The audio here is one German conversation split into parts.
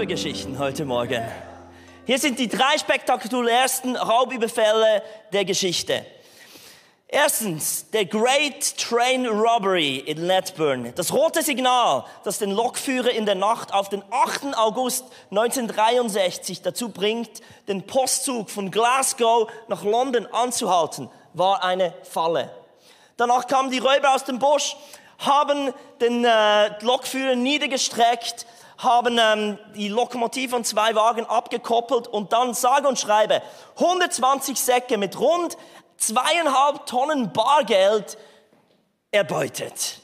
Räubergeschichten heute Morgen. Hier sind die drei spektakulärsten Raubüberfälle der Geschichte. Erstens, der Great Train Robbery in Letburn. Das rote Signal, das den Lokführer in der Nacht auf den 8. August 1963 dazu bringt, den Postzug von Glasgow nach London anzuhalten, war eine Falle. Danach kamen die Räuber aus dem Busch, haben den äh, Lokführer niedergestreckt, haben ähm, die Lokomotive und zwei Wagen abgekoppelt und dann sage und schreibe 120 Säcke mit rund zweieinhalb Tonnen Bargeld erbeutet.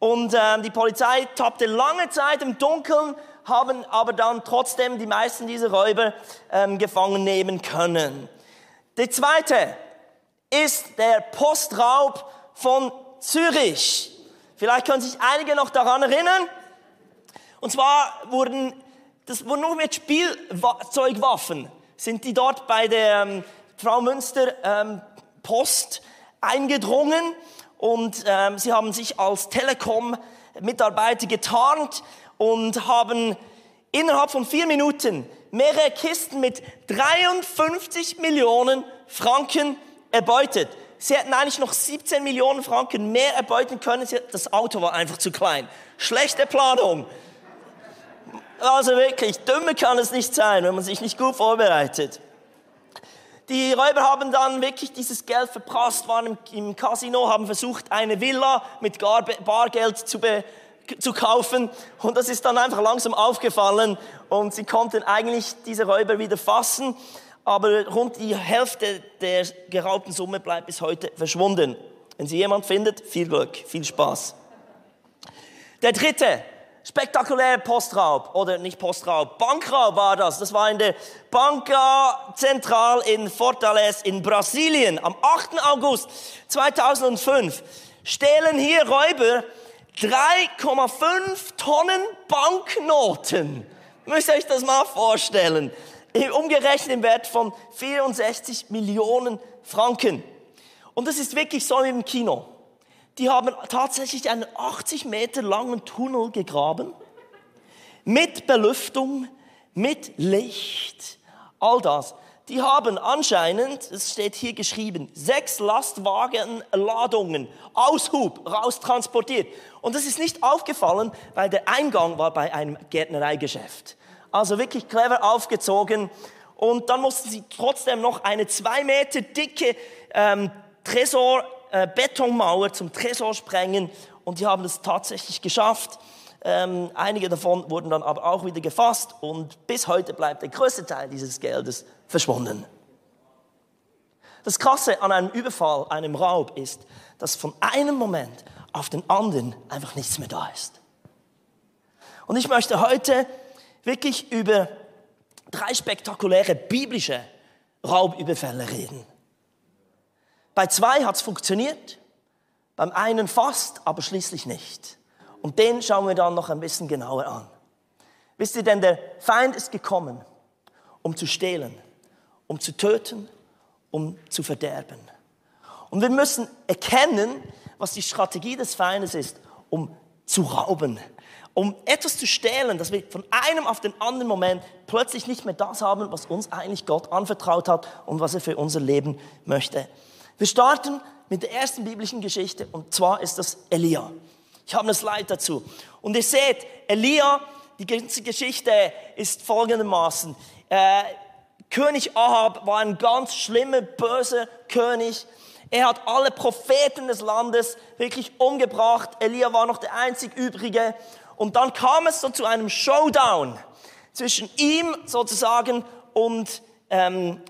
Und ähm, die Polizei tappte lange Zeit im Dunkeln, haben aber dann trotzdem die meisten dieser Räuber ähm, gefangen nehmen können. Der zweite ist der Postraub von Zürich. Vielleicht können sich einige noch daran erinnern. Und zwar wurden, das wurden nur mit Spielzeugwaffen, sind die dort bei der ähm, Frau Münster ähm, Post eingedrungen und ähm, sie haben sich als Telekom-Mitarbeiter getarnt und haben innerhalb von vier Minuten mehrere Kisten mit 53 Millionen Franken erbeutet. Sie hätten eigentlich noch 17 Millionen Franken mehr erbeuten können. Das Auto war einfach zu klein. Schlechte Planung. Also wirklich, dümmer kann es nicht sein, wenn man sich nicht gut vorbereitet. Die Räuber haben dann wirklich dieses Geld verprasst, waren im, Casino, haben versucht, eine Villa mit Bargeld zu, zu kaufen. Und das ist dann einfach langsam aufgefallen. Und sie konnten eigentlich diese Räuber wieder fassen. Aber rund die Hälfte der geraubten Summe bleibt bis heute verschwunden. Wenn sie jemand findet, viel Glück, viel Spaß. Der dritte, Spektakulärer Postraub oder nicht Postraub, Bankraub war das. Das war in der Banca Central in Fortaleza in Brasilien am 8. August 2005. Stehlen hier Räuber 3,5 Tonnen Banknoten. Müsst ihr euch das mal vorstellen. Umgerechnet im Wert von 64 Millionen Franken. Und das ist wirklich so wie im Kino die haben tatsächlich einen 80 Meter langen Tunnel gegraben, mit Belüftung, mit Licht, all das. Die haben anscheinend, es steht hier geschrieben, sechs Lastwagenladungen aus Hub raus transportiert. Und das ist nicht aufgefallen, weil der Eingang war bei einem Gärtnereigeschäft. Also wirklich clever aufgezogen. Und dann mussten sie trotzdem noch eine zwei Meter dicke ähm, Tresor äh, Betonmauer zum Tresor sprengen und die haben es tatsächlich geschafft. Ähm, einige davon wurden dann aber auch wieder gefasst und bis heute bleibt der größte Teil dieses Geldes verschwunden. Das Krasse an einem Überfall, einem Raub ist, dass von einem Moment auf den anderen einfach nichts mehr da ist. Und ich möchte heute wirklich über drei spektakuläre biblische Raubüberfälle reden. Bei zwei hat es funktioniert, beim einen fast, aber schließlich nicht. Und den schauen wir dann noch ein bisschen genauer an. Wisst ihr denn, der Feind ist gekommen, um zu stehlen, um zu töten, um zu verderben. Und wir müssen erkennen, was die Strategie des Feindes ist, um zu rauben, um etwas zu stehlen, dass wir von einem auf den anderen Moment plötzlich nicht mehr das haben, was uns eigentlich Gott anvertraut hat und was er für unser Leben möchte. Wir starten mit der ersten biblischen Geschichte und zwar ist das Elia. Ich habe eine Slide dazu. Und ihr seht, Elia, die ganze Geschichte ist folgendermaßen. Äh, König Ahab war ein ganz schlimmer, böser König. Er hat alle Propheten des Landes wirklich umgebracht. Elia war noch der einzig übrige. Und dann kam es so zu einem Showdown zwischen ihm sozusagen und ähm,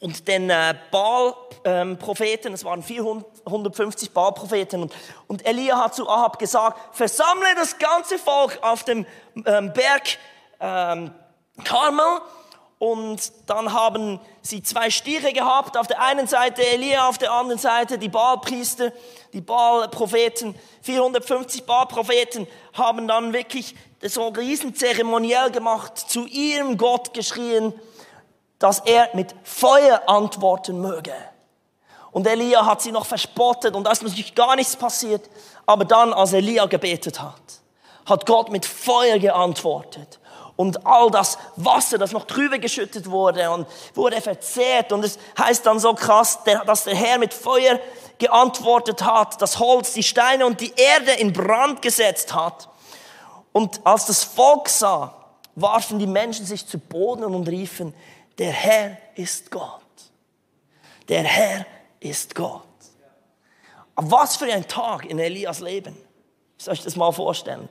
und den äh, Baal-Propheten, ähm, es waren 450 Baal-Propheten, und, Elia hat zu Ahab gesagt, versammle das ganze Volk auf dem ähm, Berg ähm, Karmel, und dann haben sie zwei Stiere gehabt, auf der einen Seite Elia, auf der anderen Seite die Baal-Priester, die Baal-Propheten, 450 Baal-Propheten haben dann wirklich so riesen Zeremoniell gemacht, zu ihrem Gott geschrien, dass er mit Feuer antworten möge. Und Elia hat sie noch verspottet und da ist natürlich gar nichts passiert. Aber dann, als Elia gebetet hat, hat Gott mit Feuer geantwortet. und all das Wasser, das noch drüber geschüttet wurde und wurde verzehrt. Und es heißt dann so krass, dass der Herr mit Feuer geantwortet hat, das Holz, die Steine und die Erde in Brand gesetzt hat. Und als das Volk sah, warfen die Menschen sich zu Boden und riefen, der Herr ist Gott. Der Herr ist Gott. Was für ein Tag in Elias Leben. Ich soll euch das mal vorstellen.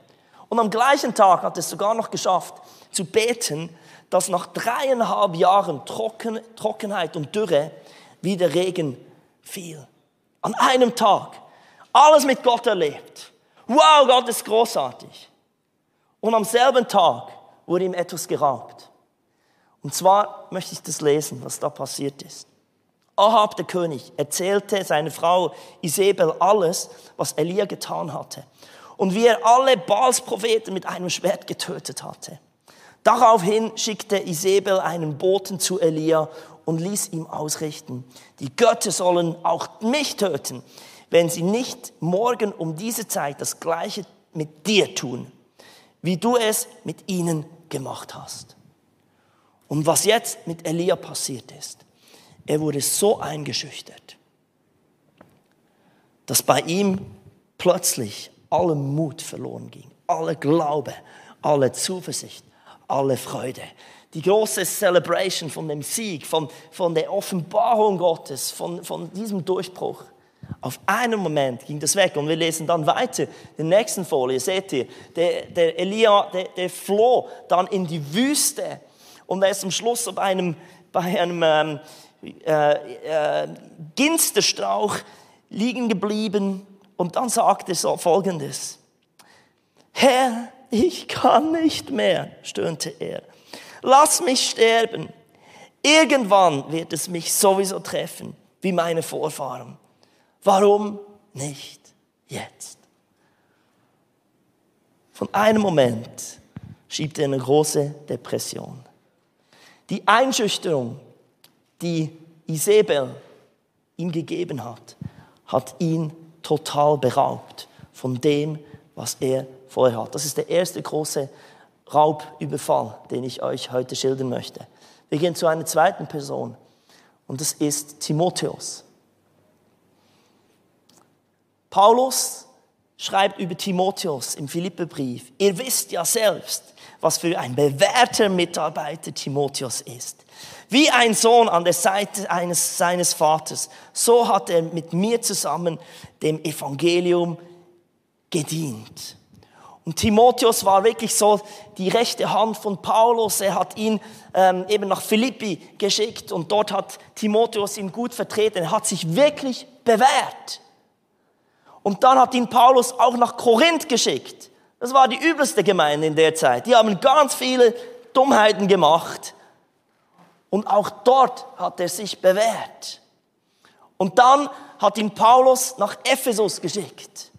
Und am gleichen Tag hat es sogar noch geschafft, zu beten, dass nach dreieinhalb Jahren Trocken, Trockenheit und Dürre wieder Regen fiel. An einem Tag. Alles mit Gott erlebt. Wow, Gott ist großartig. Und am selben Tag wurde ihm etwas geraubt. Und zwar möchte ich das lesen, was da passiert ist. Ahab, der König, erzählte seiner Frau Isabel alles, was Elia getan hatte und wie er alle Baals Propheten mit einem Schwert getötet hatte. Daraufhin schickte Isabel einen Boten zu Elia und ließ ihm ausrichten, die Götter sollen auch mich töten, wenn sie nicht morgen um diese Zeit das gleiche mit dir tun, wie du es mit ihnen gemacht hast. Und was jetzt mit Elia passiert ist, er wurde so eingeschüchtert, dass bei ihm plötzlich alle Mut verloren ging, alle Glaube, alle Zuversicht, alle Freude. Die große Celebration von dem Sieg, von, von der Offenbarung Gottes, von, von diesem Durchbruch. Auf einen Moment ging das weg und wir lesen dann weiter. In der nächsten Folie seht ihr, der, der Elia, der, der floh dann in die Wüste und er ist am Schluss bei einem, bei einem ähm, äh, äh, Ginsterstrauch liegen geblieben und dann sagt er so Folgendes. Herr, ich kann nicht mehr, stöhnte er. Lass mich sterben. Irgendwann wird es mich sowieso treffen, wie meine Vorfahren. Warum nicht jetzt? Von einem Moment schiebt er eine große Depression. Die Einschüchterung, die Isabel ihm gegeben hat, hat ihn total beraubt von dem, was er vorher hat. Das ist der erste große Raubüberfall, den ich euch heute schildern möchte. Wir gehen zu einer zweiten Person und das ist Timotheus. Paulus schreibt über Timotheus im Philippebrief, ihr wisst ja selbst, was für ein bewährter Mitarbeiter Timotheus ist. Wie ein Sohn an der Seite eines, seines Vaters, so hat er mit mir zusammen dem Evangelium gedient. Und Timotheus war wirklich so die rechte Hand von Paulus. Er hat ihn ähm, eben nach Philippi geschickt und dort hat Timotheus ihn gut vertreten. Er hat sich wirklich bewährt. Und dann hat ihn Paulus auch nach Korinth geschickt. Das war die übelste Gemeinde in der Zeit. Die haben ganz viele Dummheiten gemacht. Und auch dort hat er sich bewährt. Und dann hat ihn Paulus nach Ephesus geschickt,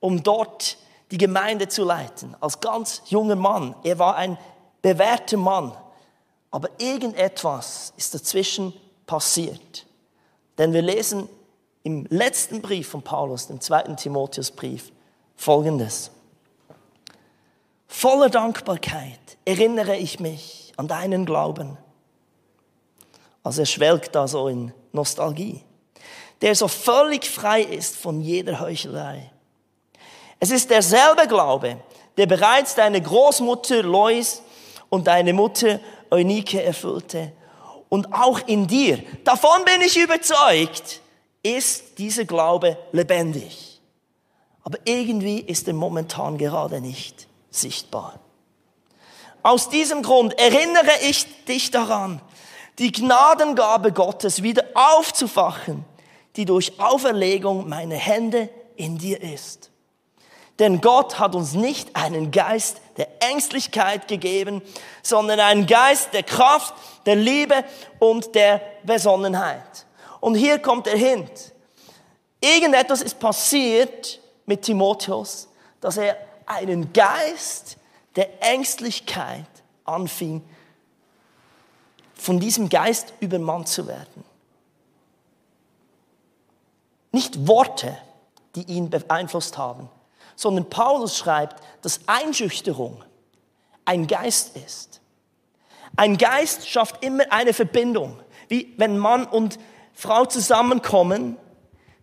um dort die Gemeinde zu leiten. Als ganz junger Mann. Er war ein bewährter Mann. Aber irgendetwas ist dazwischen passiert. Denn wir lesen im letzten Brief von Paulus, dem zweiten Timotheusbrief, folgendes. Voller Dankbarkeit erinnere ich mich an deinen Glauben also er schwelgt da so in Nostalgie. Der so völlig frei ist von jeder Heuchelei. Es ist derselbe Glaube, der bereits deine Großmutter Lois und deine Mutter Eunike erfüllte. Und auch in dir, davon bin ich überzeugt, ist dieser Glaube lebendig. Aber irgendwie ist er momentan gerade nicht sichtbar. Aus diesem Grund erinnere ich dich daran, die Gnadengabe Gottes wieder aufzufachen, die durch Auferlegung meiner Hände in dir ist. Denn Gott hat uns nicht einen Geist der Ängstlichkeit gegeben, sondern einen Geist der Kraft, der Liebe und der Besonnenheit. Und hier kommt der Hint. Irgendetwas ist passiert mit Timotheus, dass er einen Geist der Ängstlichkeit anfing von diesem Geist übermannt zu werden. Nicht Worte, die ihn beeinflusst haben, sondern Paulus schreibt, dass Einschüchterung ein Geist ist. Ein Geist schafft immer eine Verbindung. Wie wenn Mann und Frau zusammenkommen,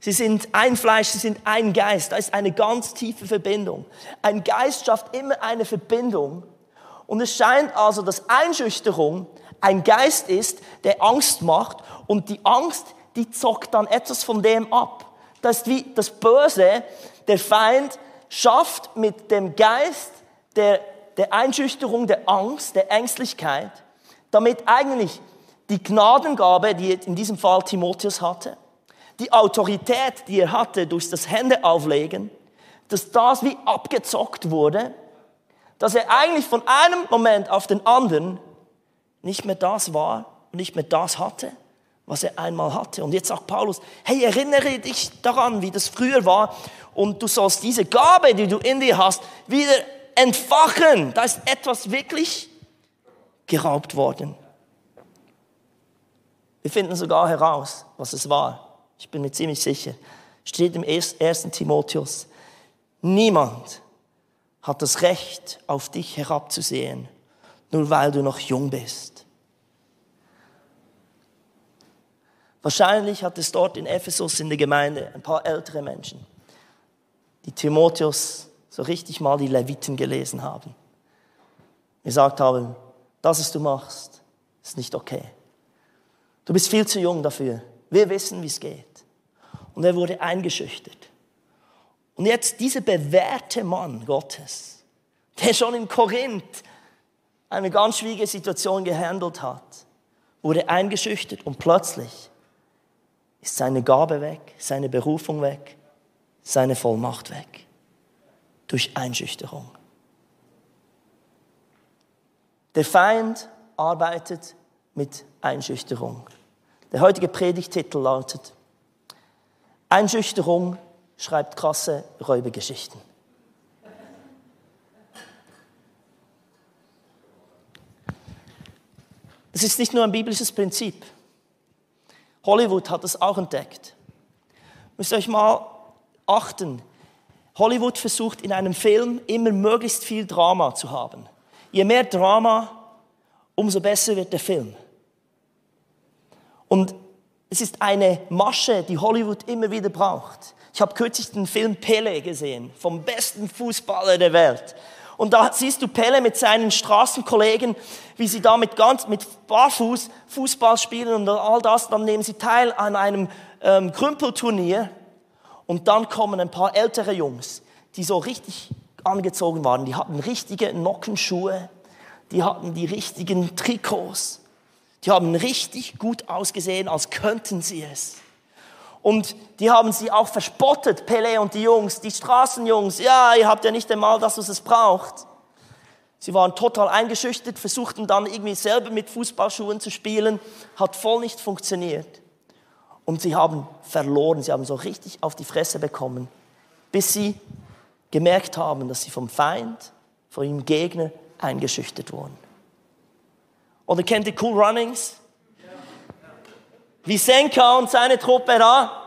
sie sind ein Fleisch, sie sind ein Geist. Da ist eine ganz tiefe Verbindung. Ein Geist schafft immer eine Verbindung. Und es scheint also, dass Einschüchterung ein Geist ist, der Angst macht und die Angst, die zockt dann etwas von dem ab. Das ist wie das Böse, der Feind schafft mit dem Geist der, der Einschüchterung, der Angst, der Ängstlichkeit, damit eigentlich die Gnadengabe, die in diesem Fall Timotheus hatte, die Autorität, die er hatte durch das Händeauflegen, dass das wie abgezockt wurde, dass er eigentlich von einem Moment auf den anderen nicht mehr das war und nicht mehr das hatte, was er einmal hatte. Und jetzt sagt Paulus, hey, erinnere dich daran, wie das früher war und du sollst diese Gabe, die du in dir hast, wieder entfachen. Da ist etwas wirklich geraubt worden. Wir finden sogar heraus, was es war. Ich bin mir ziemlich sicher. Steht im 1. Timotheus. Niemand hat das Recht, auf dich herabzusehen, nur weil du noch jung bist. Wahrscheinlich hat es dort in Ephesus in der Gemeinde ein paar ältere Menschen, die Timotheus so richtig mal die Leviten gelesen haben. Gesagt haben, das, was du machst, ist nicht okay. Du bist viel zu jung dafür. Wir wissen, wie es geht. Und er wurde eingeschüchtert. Und jetzt dieser bewährte Mann Gottes, der schon in Korinth eine ganz schwierige Situation gehandelt hat, wurde eingeschüchtert und plötzlich ist seine Gabe weg, seine Berufung weg, seine Vollmacht weg. Durch Einschüchterung. Der Feind arbeitet mit Einschüchterung. Der heutige Predigtitel lautet Einschüchterung schreibt krasse Räubergeschichten. Es ist nicht nur ein biblisches Prinzip. Hollywood hat es auch entdeckt. Müsst ihr euch mal achten. Hollywood versucht in einem Film immer möglichst viel Drama zu haben. Je mehr Drama, umso besser wird der Film. Und es ist eine Masche, die Hollywood immer wieder braucht. Ich habe kürzlich den Film Pele gesehen, vom besten Fußballer der Welt. Und da siehst du Pele mit seinen Straßenkollegen, wie sie da mit ganz, mit Barfuß Fußball spielen und all das. Dann nehmen sie teil an einem ähm, Krümpelturnier. Und dann kommen ein paar ältere Jungs, die so richtig angezogen waren. Die hatten richtige Nockenschuhe. Die hatten die richtigen Trikots. Die haben richtig gut ausgesehen, als könnten sie es. Und die haben sie auch verspottet, Pele und die Jungs, die Straßenjungs. Ja, ihr habt ja nicht einmal das, was es braucht. Sie waren total eingeschüchtert, versuchten dann irgendwie selber mit Fußballschuhen zu spielen, hat voll nicht funktioniert. Und sie haben verloren, sie haben so richtig auf die Fresse bekommen, bis sie gemerkt haben, dass sie vom Feind, von ihrem Gegner eingeschüchtert wurden. Oder kennt ihr Cool Runnings? Wie Senka und seine Truppe da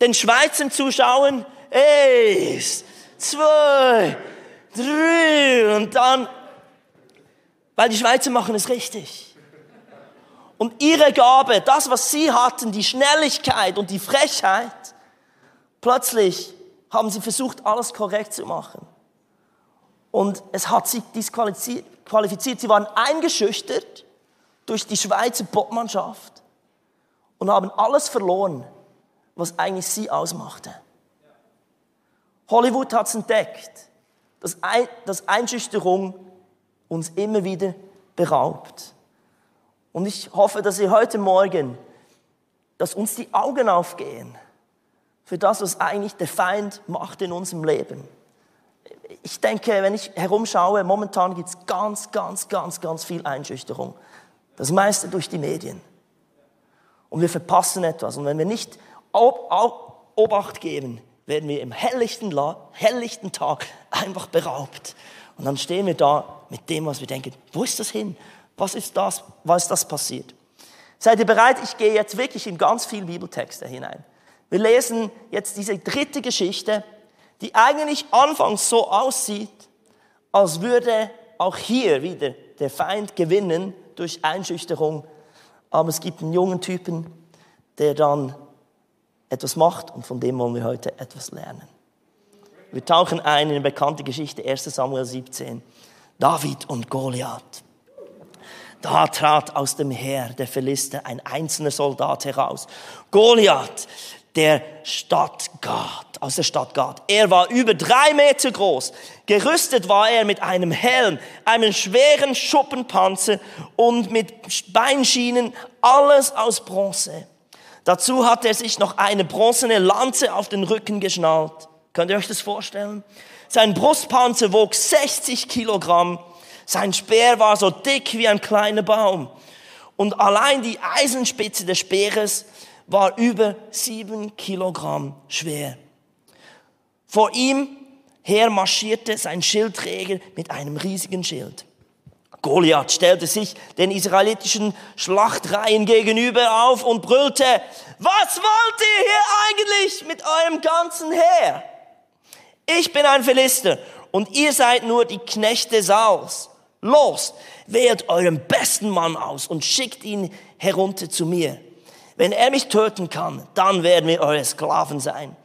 den Schweizern zuschauen. Eins, zwei, drei und dann, weil die Schweizer machen es richtig. Und ihre Gabe, das, was sie hatten, die Schnelligkeit und die Frechheit, plötzlich haben sie versucht, alles korrekt zu machen. Und es hat sich disqualifiziert qualifiziert. Sie waren eingeschüchtert durch die Schweizer Popmannschaft und haben alles verloren, was eigentlich sie ausmachte. Hollywood hat es entdeckt, dass, Ein dass Einschüchterung uns immer wieder beraubt. Und ich hoffe, dass ihr heute Morgen, dass uns die Augen aufgehen für das, was eigentlich der Feind macht in unserem Leben ich denke, wenn ich herumschaue, momentan gibt es ganz, ganz, ganz, ganz viel Einschüchterung. Das meiste durch die Medien. Und wir verpassen etwas. Und wenn wir nicht Obacht geben, werden wir im helllichten, helllichten Tag einfach beraubt. Und dann stehen wir da mit dem, was wir denken, wo ist das hin? Was ist das? Was ist das passiert? Seid ihr bereit? Ich gehe jetzt wirklich in ganz viele Bibeltexte hinein. Wir lesen jetzt diese dritte Geschichte die eigentlich anfangs so aussieht, als würde auch hier wieder der Feind gewinnen durch Einschüchterung. Aber es gibt einen jungen Typen, der dann etwas macht und von dem wollen wir heute etwas lernen. Wir tauchen ein in eine bekannte Geschichte, 1 Samuel 17. David und Goliath. Da trat aus dem Heer der Philister ein einzelner Soldat heraus. Goliath, der Stadt Gad, aus der Stadt Gad. Er war über drei Meter groß. Gerüstet war er mit einem Helm, einem schweren Schuppenpanzer und mit Beinschienen, alles aus Bronze. Dazu hat er sich noch eine bronzene Lanze auf den Rücken geschnallt. Könnt ihr euch das vorstellen? Sein Brustpanzer wog 60 Kilogramm sein Speer war so dick wie ein kleiner Baum. Und allein die Eisenspitze des Speeres war über sieben Kilogramm schwer. Vor ihm her marschierte sein Schildträger mit einem riesigen Schild. Goliath stellte sich den israelitischen Schlachtreihen gegenüber auf und brüllte, was wollt ihr hier eigentlich mit eurem ganzen Heer? Ich bin ein Philister und ihr seid nur die Knechte Sauls. Los, wählt euren besten Mann aus und schickt ihn herunter zu mir. Wenn er mich töten kann, dann werden wir eure Sklaven sein.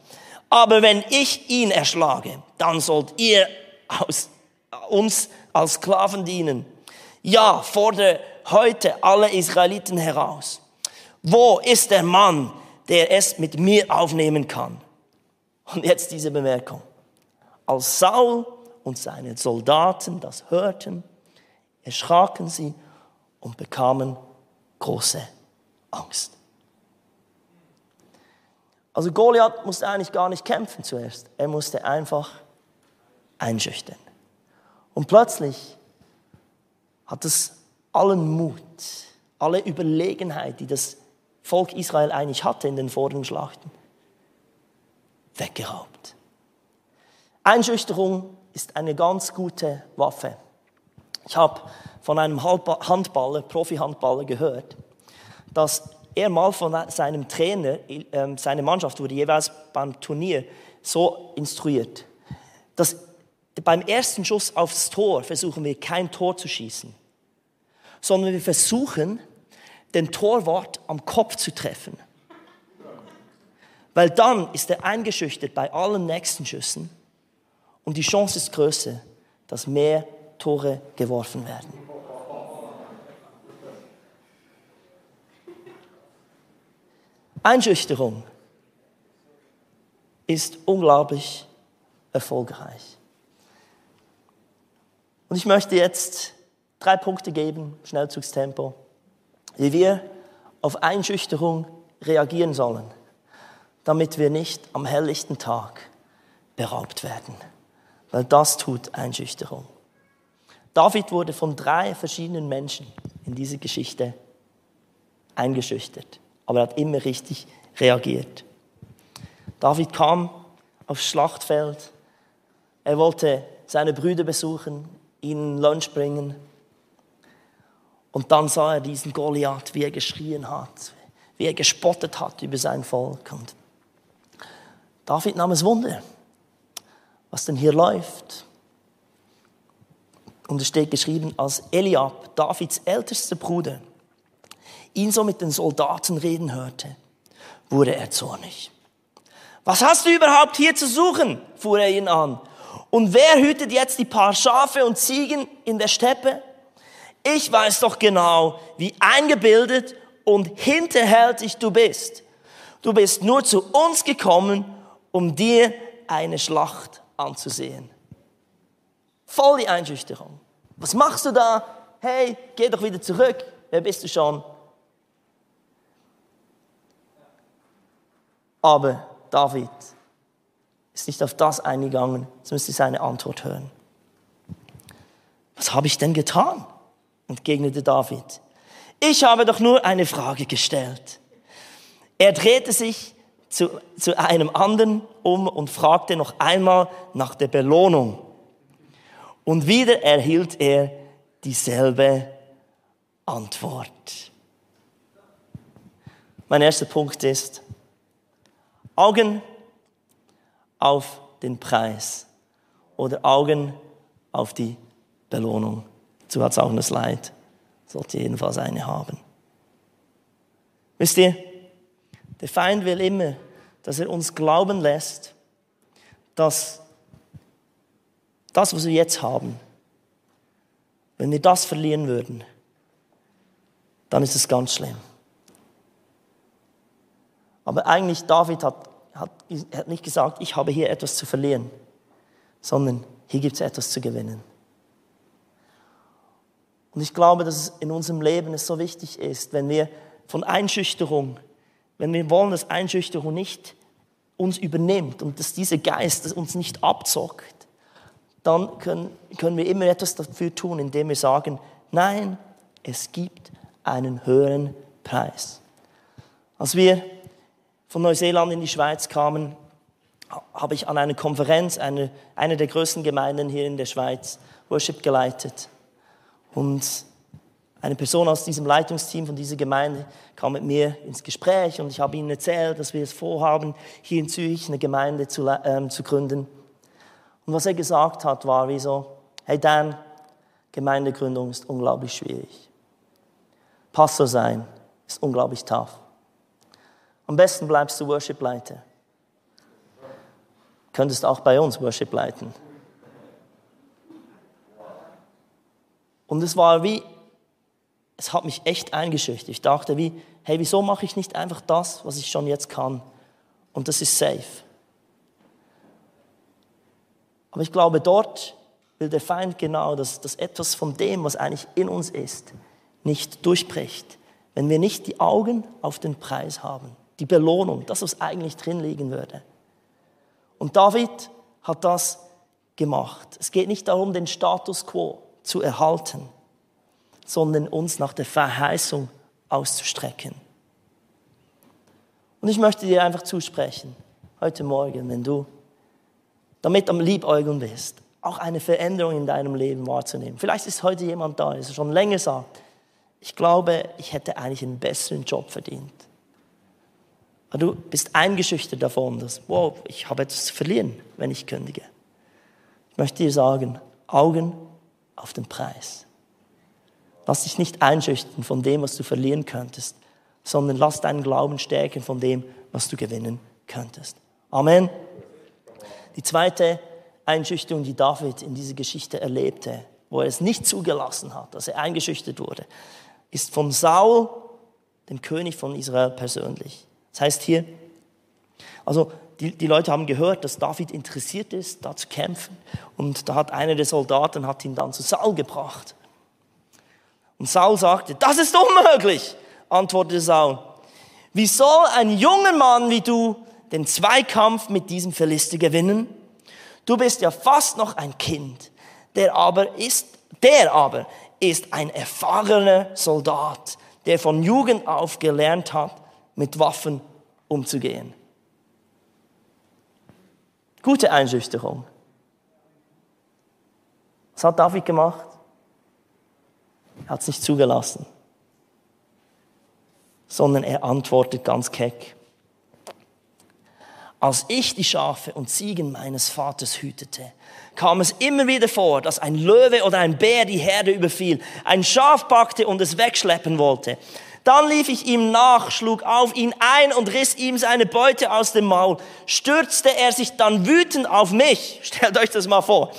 Aber wenn ich ihn erschlage, dann sollt ihr aus, uns als Sklaven dienen. Ja, fordere heute alle Israeliten heraus. Wo ist der Mann, der es mit mir aufnehmen kann? Und jetzt diese Bemerkung. Als Saul und seine Soldaten das hörten, erschraken sie und bekamen große Angst. Also Goliath musste eigentlich gar nicht kämpfen zuerst. Er musste einfach einschüchtern. Und plötzlich hat es allen Mut, alle Überlegenheit, die das Volk Israel eigentlich hatte in den vorigen Schlachten, weggeraubt. Einschüchterung ist eine ganz gute Waffe. Ich habe von einem Handballer, Profi-Handballer gehört, dass er mal von seinem Trainer, ähm, seine Mannschaft wurde jeweils beim Turnier so instruiert, dass beim ersten Schuss aufs Tor versuchen wir kein Tor zu schießen, sondern wir versuchen, den Torwart am Kopf zu treffen. Weil dann ist er eingeschüchtert bei allen nächsten Schüssen und die Chance ist größer, dass mehr Tore geworfen werden. Einschüchterung ist unglaublich erfolgreich. Und ich möchte jetzt drei Punkte geben, Schnellzugstempo, wie wir auf Einschüchterung reagieren sollen, damit wir nicht am helllichten Tag beraubt werden. Weil das tut Einschüchterung. David wurde von drei verschiedenen Menschen in dieser Geschichte eingeschüchtert, aber er hat immer richtig reagiert. David kam aufs Schlachtfeld, er wollte seine Brüder besuchen, ihnen Lunch bringen und dann sah er diesen Goliath, wie er geschrien hat, wie er gespottet hat über sein Volk. Und David nahm es Wunder, was denn hier läuft. Und es steht geschrieben, als Eliab, Davids ältester Bruder, ihn so mit den Soldaten reden hörte, wurde er zornig. Was hast du überhaupt hier zu suchen? fuhr er ihn an. Und wer hütet jetzt die paar Schafe und Ziegen in der Steppe? Ich weiß doch genau, wie eingebildet und hinterhältig du bist. Du bist nur zu uns gekommen, um dir eine Schlacht anzusehen. Voll die Einschüchterung. Was machst du da? Hey, geh doch wieder zurück. Wer bist du schon? Aber David ist nicht auf das eingegangen. Jetzt müsst seine Antwort hören. Was habe ich denn getan? entgegnete David. Ich habe doch nur eine Frage gestellt. Er drehte sich zu, zu einem anderen um und fragte noch einmal nach der Belohnung. Und wieder erhielt er dieselbe Antwort. Mein erster Punkt ist, Augen auf den Preis oder Augen auf die Belohnung. Dazu hat es auch eine Slide. Sollte jedenfalls eine haben. Wisst ihr, der Feind will immer, dass er uns glauben lässt, dass das, was wir jetzt haben, wenn wir das verlieren würden, dann ist es ganz schlimm. Aber eigentlich David hat, hat, hat nicht gesagt, ich habe hier etwas zu verlieren, sondern hier gibt es etwas zu gewinnen. Und ich glaube, dass es in unserem Leben es so wichtig ist, wenn wir von Einschüchterung, wenn wir wollen, dass Einschüchterung nicht uns übernimmt und dass dieser Geist uns nicht abzockt, dann können, können wir immer etwas dafür tun, indem wir sagen, nein, es gibt einen höheren Preis. Als wir von Neuseeland in die Schweiz kamen, habe ich an einer Konferenz, eine, eine der größten Gemeinden hier in der Schweiz, Worship geleitet. Und eine Person aus diesem Leitungsteam von dieser Gemeinde kam mit mir ins Gespräch und ich habe ihnen erzählt, dass wir es vorhaben, hier in Zürich eine Gemeinde zu, ähm, zu gründen. Und was er gesagt hat, war wie so, hey Dan, Gemeindegründung ist unglaublich schwierig. Pastor sein ist unglaublich tough. Am besten bleibst du Worship-Leiter. Könntest auch bei uns Worship leiten. Und es war wie, es hat mich echt eingeschüchtert. Ich dachte wie, hey, wieso mache ich nicht einfach das, was ich schon jetzt kann? Und das ist safe. Aber ich glaube, dort will der Feind genau, dass, dass etwas von dem, was eigentlich in uns ist, nicht durchbricht. Wenn wir nicht die Augen auf den Preis haben, die Belohnung, das, was eigentlich drin liegen würde. Und David hat das gemacht. Es geht nicht darum, den Status quo zu erhalten, sondern uns nach der Verheißung auszustrecken. Und ich möchte dir einfach zusprechen, heute Morgen, wenn du damit am Liebäugeln bist, auch eine Veränderung in deinem Leben wahrzunehmen. Vielleicht ist heute jemand da, der schon länger sagt, ich glaube, ich hätte eigentlich einen besseren Job verdient. Aber du bist eingeschüchtert davon, dass, wow, ich habe etwas zu verlieren, wenn ich kündige. Ich möchte dir sagen, Augen auf den Preis. Lass dich nicht einschüchtern von dem, was du verlieren könntest, sondern lass deinen Glauben stärken von dem, was du gewinnen könntest. Amen. Die zweite Einschüchterung, die David in dieser Geschichte erlebte, wo er es nicht zugelassen hat, dass er eingeschüchtert wurde, ist von Saul, dem König von Israel persönlich. Das heißt hier, also die, die Leute haben gehört, dass David interessiert ist, da zu kämpfen. Und da hat einer der Soldaten hat ihn dann zu Saul gebracht. Und Saul sagte, das ist unmöglich, antwortete Saul. Wie soll ein junger Mann wie du den Zweikampf mit diesem Philister gewinnen? Du bist ja fast noch ein Kind. Der aber ist, der aber ist ein erfahrener Soldat, der von Jugend auf gelernt hat, mit Waffen umzugehen. Gute Einschüchterung. Was hat David gemacht? Er hat es nicht zugelassen, sondern er antwortet ganz keck. Als ich die Schafe und Ziegen meines Vaters hütete, kam es immer wieder vor, dass ein Löwe oder ein Bär die Herde überfiel, ein Schaf packte und es wegschleppen wollte. Dann lief ich ihm nach, schlug auf ihn ein und riss ihm seine Beute aus dem Maul. Stürzte er sich dann wütend auf mich, stellt euch das mal vor,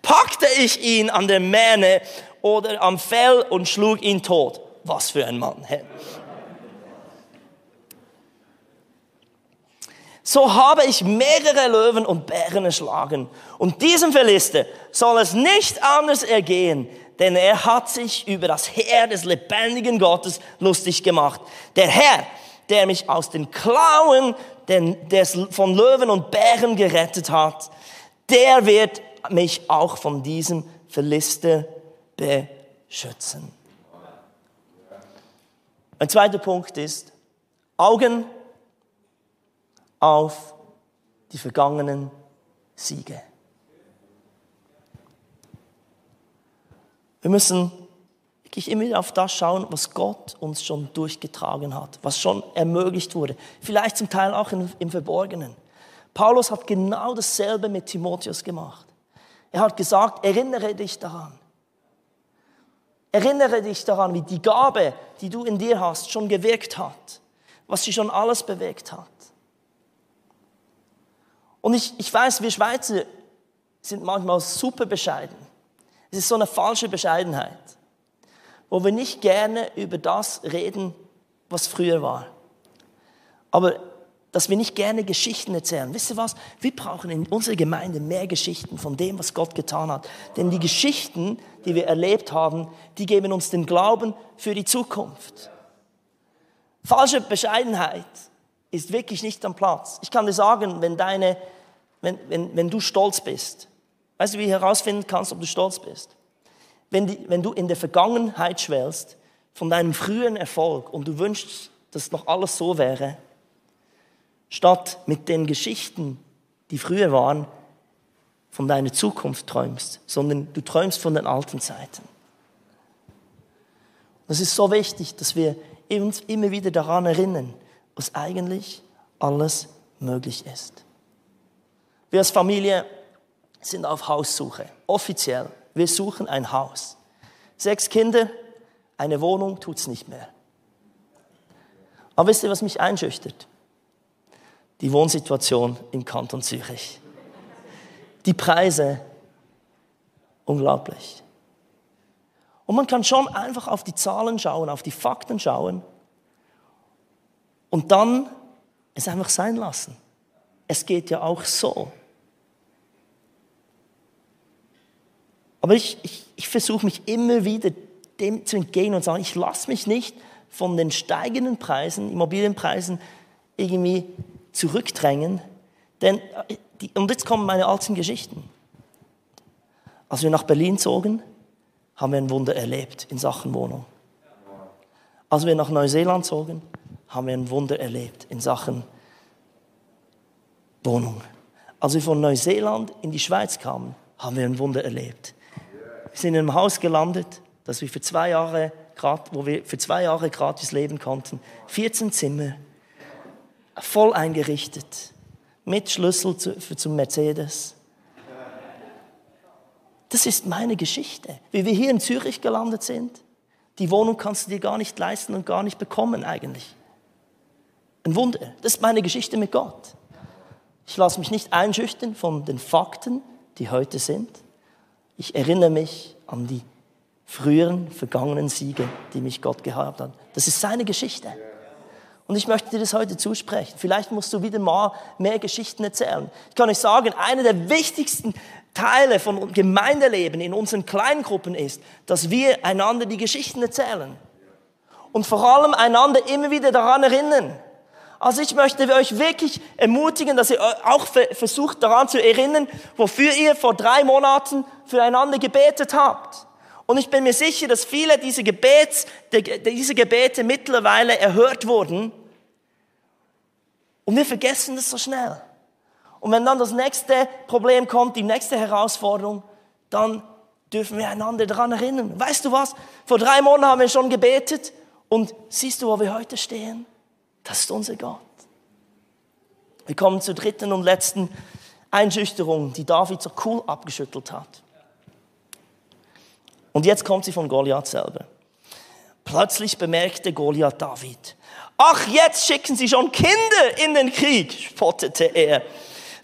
packte ich ihn an der Mähne oder am Fell und schlug ihn tot. Was für ein Mann. Hey. So habe ich mehrere Löwen und Bären erschlagen. Und diesem Philister soll es nicht anders ergehen, denn er hat sich über das Heer des lebendigen Gottes lustig gemacht. Der Herr, der mich aus den Klauen des, von Löwen und Bären gerettet hat, der wird mich auch von diesem Philister beschützen. Ein zweiter Punkt ist, Augen auf die vergangenen Siege. Wir müssen wirklich immer wieder auf das schauen, was Gott uns schon durchgetragen hat, was schon ermöglicht wurde. Vielleicht zum Teil auch im Verborgenen. Paulus hat genau dasselbe mit Timotheus gemacht. Er hat gesagt, erinnere dich daran. Erinnere dich daran, wie die Gabe, die du in dir hast, schon gewirkt hat, was sie schon alles bewegt hat. Und ich, ich weiß, wir Schweizer sind manchmal super bescheiden. Es ist so eine falsche Bescheidenheit, wo wir nicht gerne über das reden, was früher war. Aber dass wir nicht gerne Geschichten erzählen. Wisst ihr was? Wir brauchen in unserer Gemeinde mehr Geschichten von dem, was Gott getan hat. Denn die Geschichten, die wir erlebt haben, die geben uns den Glauben für die Zukunft. Falsche Bescheidenheit ist wirklich nicht am Platz. Ich kann dir sagen, wenn, deine, wenn, wenn, wenn du stolz bist, weißt du, wie du herausfinden kannst, ob du stolz bist? Wenn, die, wenn du in der Vergangenheit schwelst von deinem frühen Erfolg und du wünschst, dass noch alles so wäre, statt mit den Geschichten, die früher waren, von deiner Zukunft träumst, sondern du träumst von den alten Zeiten. Es ist so wichtig, dass wir uns immer wieder daran erinnern, was eigentlich alles möglich ist. Wir als Familie sind auf Haussuche, offiziell. Wir suchen ein Haus. Sechs Kinder, eine Wohnung tut es nicht mehr. Aber wisst ihr, was mich einschüchtert? die Wohnsituation im Kanton Zürich. Die Preise, unglaublich. Und man kann schon einfach auf die Zahlen schauen, auf die Fakten schauen und dann es einfach sein lassen. Es geht ja auch so. Aber ich, ich, ich versuche mich immer wieder dem zu entgehen und sagen, ich lasse mich nicht von den steigenden Preisen, Immobilienpreisen irgendwie zurückdrängen. Denn, äh, die, und jetzt kommen meine alten Geschichten. Als wir nach Berlin zogen, haben wir ein Wunder erlebt in Sachen Wohnung. Als wir nach Neuseeland zogen, haben wir ein Wunder erlebt in Sachen Wohnung. Als wir von Neuseeland in die Schweiz kamen, haben wir ein Wunder erlebt. Wir sind in einem Haus gelandet, das wir für zwei Jahre, wo wir für zwei Jahre gratis leben konnten. 14 Zimmer, voll eingerichtet, mit Schlüssel zu, für, zum Mercedes. Das ist meine Geschichte. Wie wir hier in Zürich gelandet sind, die Wohnung kannst du dir gar nicht leisten und gar nicht bekommen eigentlich. Ein Wunder. Das ist meine Geschichte mit Gott. Ich lasse mich nicht einschüchtern von den Fakten, die heute sind. Ich erinnere mich an die früheren, vergangenen Siege, die mich Gott gehabt hat. Das ist seine Geschichte. Und ich möchte dir das heute zusprechen. Vielleicht musst du wieder mal mehr Geschichten erzählen. Ich kann euch sagen, einer der wichtigsten Teile von Gemeindeleben in unseren Kleingruppen ist, dass wir einander die Geschichten erzählen. Und vor allem einander immer wieder daran erinnern. Also ich möchte euch wirklich ermutigen, dass ihr auch versucht daran zu erinnern, wofür ihr vor drei Monaten füreinander gebetet habt. Und ich bin mir sicher, dass viele dieser, Gebets, diese Gebete mittlerweile erhört wurden und wir vergessen das so schnell. Und wenn dann das nächste Problem kommt, die nächste Herausforderung, dann dürfen wir einander daran erinnern. Weißt du was? Vor drei Monaten haben wir schon gebetet und siehst du, wo wir heute stehen? Das ist unser Gott. Wir kommen zur dritten und letzten Einschüchterung, die David so cool abgeschüttelt hat. Und jetzt kommt sie von Goliath selber. Plötzlich bemerkte Goliath David. Ach, jetzt schicken sie schon Kinder in den Krieg, spottete er,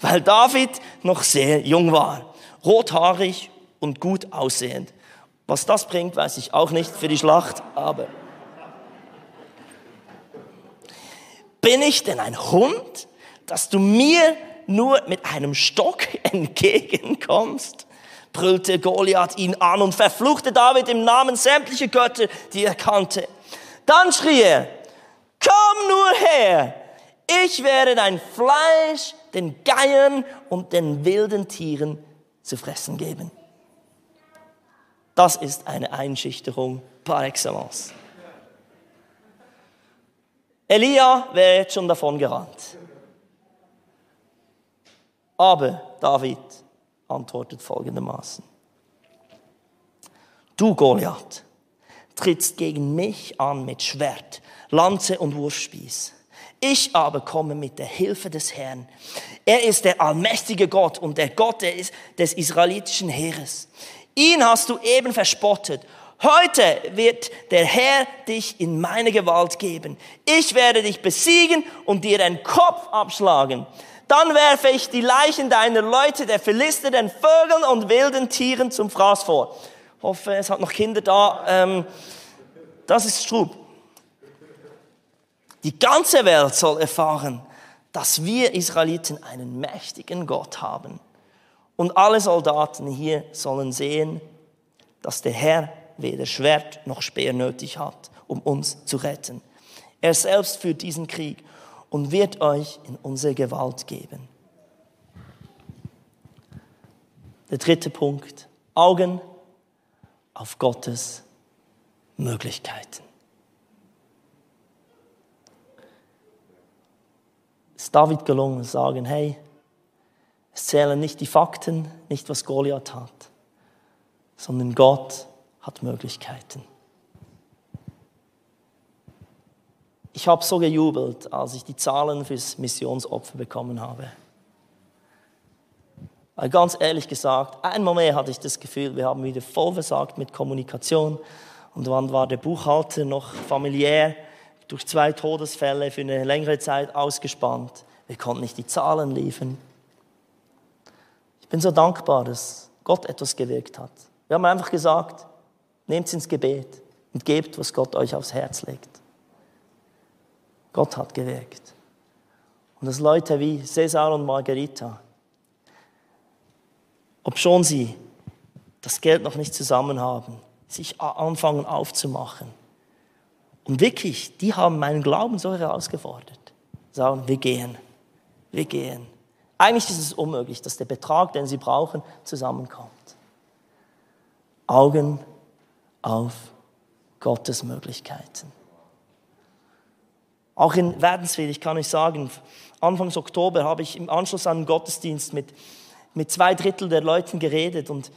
weil David noch sehr jung war, rothaarig und gut aussehend. Was das bringt, weiß ich auch nicht für die Schlacht, aber bin ich denn ein Hund, dass du mir nur mit einem Stock entgegenkommst? brüllte Goliath ihn an und verfluchte David im Namen sämtlicher Götter, die er kannte. Dann schrie er, komm nur her, ich werde dein Fleisch den Geiern und den wilden Tieren zu fressen geben. Das ist eine Einschüchterung par excellence. Elia wäre jetzt schon davon gerannt. Aber David antwortet folgendermaßen. Du Goliath trittst gegen mich an mit Schwert Lanze und Wurfspieß. Ich aber komme mit der Hilfe des Herrn. Er ist der allmächtige Gott und der Gott des israelitischen Heeres. Ihn hast du eben verspottet. Heute wird der Herr dich in meine Gewalt geben. Ich werde dich besiegen und dir den Kopf abschlagen. Dann werfe ich die Leichen deiner Leute, der Philister, den Vögeln und wilden Tieren zum Fraß vor. Ich hoffe, es hat noch Kinder da. Ähm, das ist Strub. Die ganze Welt soll erfahren, dass wir Israeliten einen mächtigen Gott haben. Und alle Soldaten hier sollen sehen, dass der Herr weder Schwert noch Speer nötig hat, um uns zu retten. Er selbst führt diesen Krieg und wird euch in unsere Gewalt geben. Der dritte Punkt. Augen auf Gottes Möglichkeiten. Ist David gelungen, zu sagen, hey, es zählen nicht die Fakten, nicht was Goliath hat, sondern Gott hat Möglichkeiten. Ich habe so gejubelt, als ich die Zahlen fürs Missionsopfer bekommen habe. Weil ganz ehrlich gesagt, einmal mehr hatte ich das Gefühl, wir haben wieder voll versagt mit Kommunikation. Und dann war der Buchhalter noch familiär durch zwei Todesfälle für eine längere Zeit ausgespannt. Wir konnten nicht die Zahlen liefern. Ich bin so dankbar, dass Gott etwas gewirkt hat. Wir haben einfach gesagt, nehmt es ins Gebet und gebt, was Gott euch aufs Herz legt. Gott hat gewirkt. Und dass Leute wie Cesar und Margarita, obschon sie das Geld noch nicht zusammen haben, sich anfangen aufzumachen. Und wirklich, die haben meinen Glauben so herausgefordert. Sagen, wir gehen, wir gehen. Eigentlich ist es unmöglich, dass der Betrag, den sie brauchen, zusammenkommt. Augen auf Gottes Möglichkeiten. Auch in Wärdenswil, ich kann euch sagen, Anfangs Oktober habe ich im Anschluss an den Gottesdienst mit, mit zwei Drittel der Leuten geredet und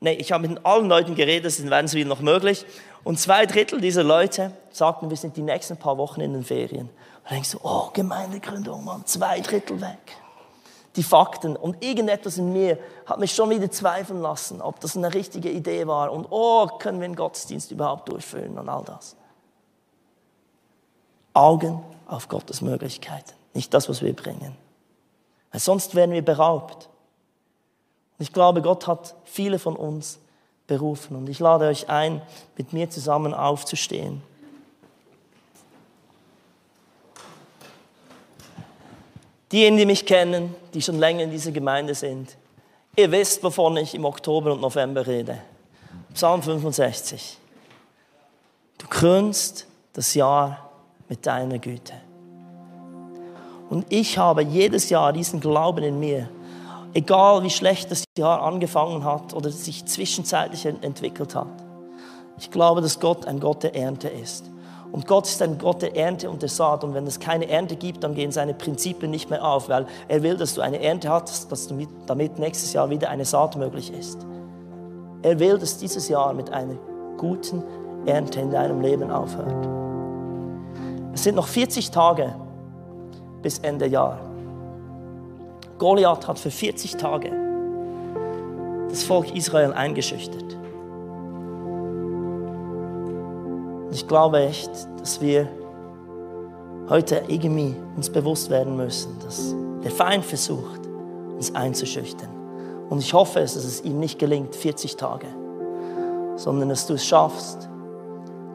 nee, ich habe mit allen Leuten geredet, das ist in Wärdenswil noch möglich und zwei Drittel dieser Leute sagten, wir sind die nächsten paar Wochen in den Ferien. Und denkst du, oh, Gemeindegründung, Mann, zwei Drittel weg die Fakten. Und irgendetwas in mir hat mich schon wieder zweifeln lassen, ob das eine richtige Idee war. Und oh, können wir einen Gottesdienst überhaupt durchführen und all das. Augen auf Gottes Möglichkeiten, nicht das, was wir bringen. Weil sonst werden wir beraubt. Und ich glaube, Gott hat viele von uns berufen. Und ich lade euch ein, mit mir zusammen aufzustehen. Diejenigen, die mich kennen, die schon länger in dieser Gemeinde sind, ihr wisst, wovon ich im Oktober und November rede. Psalm 65. Du krönst das Jahr mit deiner Güte. Und ich habe jedes Jahr diesen Glauben in mir, egal wie schlecht das Jahr angefangen hat oder sich zwischenzeitlich entwickelt hat. Ich glaube, dass Gott ein Gott der Ernte ist. Und Gott ist ein Gott der Ernte und der Saat. Und wenn es keine Ernte gibt, dann gehen seine Prinzipien nicht mehr auf, weil er will, dass du eine Ernte hast, dass du mit, damit nächstes Jahr wieder eine Saat möglich ist. Er will, dass dieses Jahr mit einer guten Ernte in deinem Leben aufhört. Es sind noch 40 Tage bis Ende Jahr. Goliath hat für 40 Tage das Volk Israel eingeschüchtert. Ich glaube echt, dass wir heute irgendwie uns bewusst werden müssen, dass der Feind versucht, uns einzuschüchtern. Und ich hoffe dass es ihm nicht gelingt, 40 Tage, sondern dass du es schaffst,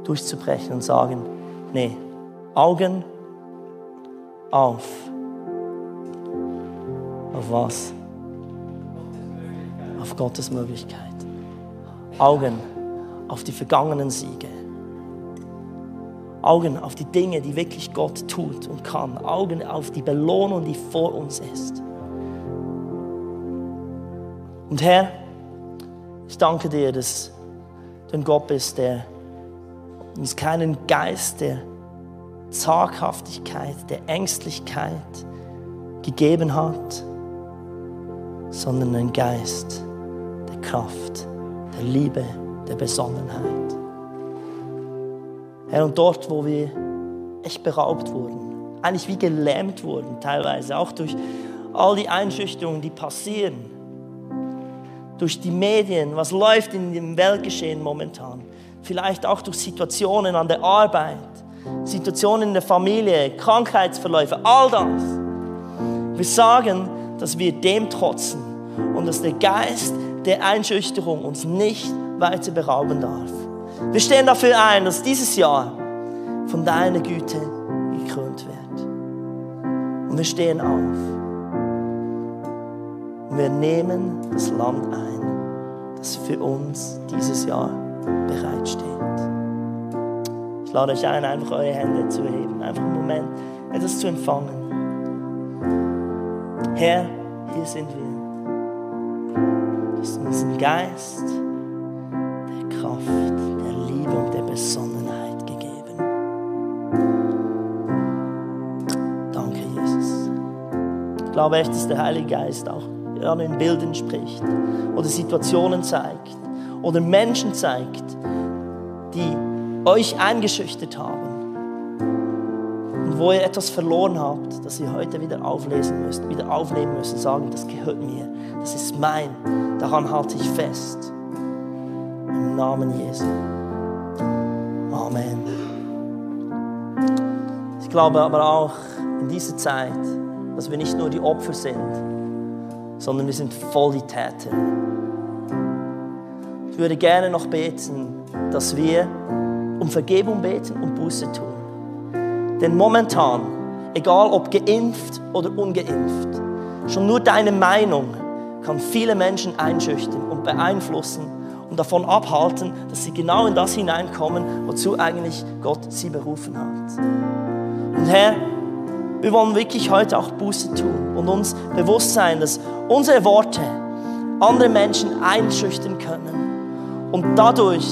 durchzubrechen und sagen, nee, Augen auf. Auf was? Auf Gottes Möglichkeit. Augen auf die vergangenen Siege. Augen auf die Dinge, die wirklich Gott tut und kann. Augen auf die Belohnung, die vor uns ist. Und Herr, ich danke dir, dass du ein Gott bist, der uns keinen Geist der Zaghaftigkeit, der Ängstlichkeit gegeben hat, sondern einen Geist der Kraft, der Liebe, der Besonnenheit. Herr, und dort, wo wir echt beraubt wurden, eigentlich wie gelähmt wurden, teilweise auch durch all die Einschüchterungen, die passieren, durch die Medien, was läuft in dem Weltgeschehen momentan, vielleicht auch durch Situationen an der Arbeit, Situationen in der Familie, Krankheitsverläufe, all das. Wir sagen, dass wir dem trotzen und dass der Geist der Einschüchterung uns nicht weiter berauben darf. Wir stehen dafür ein, dass dieses Jahr von deiner Güte gekrönt wird. Und wir stehen auf. Und wir nehmen das Land ein, das für uns dieses Jahr bereitsteht. Ich lade euch ein, einfach eure Hände zu heben, einfach einen Moment etwas zu empfangen. Herr, hier sind wir. Du hast uns einen Geist der Kraft, und der Besonnenheit gegeben. Danke, Jesus. Ich glaube echt, dass der Heilige Geist auch gerade in Bildern spricht oder Situationen zeigt oder Menschen zeigt, die euch eingeschüchtert haben und wo ihr etwas verloren habt, das ihr heute wieder auflesen müsst, wieder aufnehmen müsst und sagen, das gehört mir, das ist mein, daran halte ich fest. Im Namen Jesu. Amen. Ich glaube aber auch in dieser Zeit, dass wir nicht nur die Opfer sind, sondern wir sind voll die Täter. Ich würde gerne noch beten, dass wir um Vergebung beten und Buße tun. Denn momentan, egal ob geimpft oder ungeimpft, schon nur deine Meinung kann viele Menschen einschüchtern und beeinflussen und davon abhalten, dass sie genau in das hineinkommen, wozu eigentlich Gott sie berufen hat. Und Herr, wir wollen wirklich heute auch Buße tun und uns bewusst sein, dass unsere Worte andere Menschen einschüchtern können und dadurch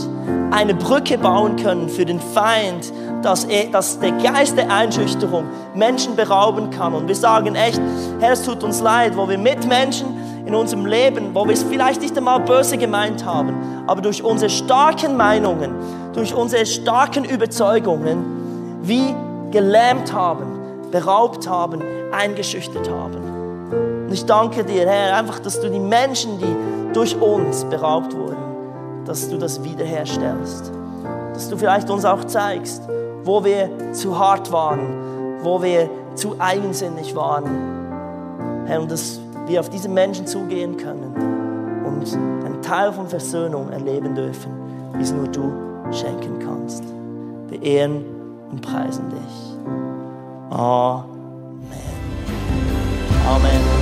eine Brücke bauen können für den Feind, dass, er, dass der Geist der Einschüchterung Menschen berauben kann. Und wir sagen echt, Herr, es tut uns leid, wo wir mit Menschen in unserem Leben, wo wir es vielleicht nicht einmal böse gemeint haben, aber durch unsere starken Meinungen, durch unsere starken Überzeugungen, wie gelähmt haben, beraubt haben, eingeschüchtert haben. Und ich danke dir, Herr, einfach, dass du die Menschen, die durch uns beraubt wurden, dass du das wiederherstellst. Dass du vielleicht uns auch zeigst, wo wir zu hart waren, wo wir zu eigensinnig waren. Herr, und dass wir auf diese Menschen zugehen können und einen Teil von Versöhnung erleben dürfen, wie es nur du schenken kannst. Wir ehren und preisen dich. Amen. Amen.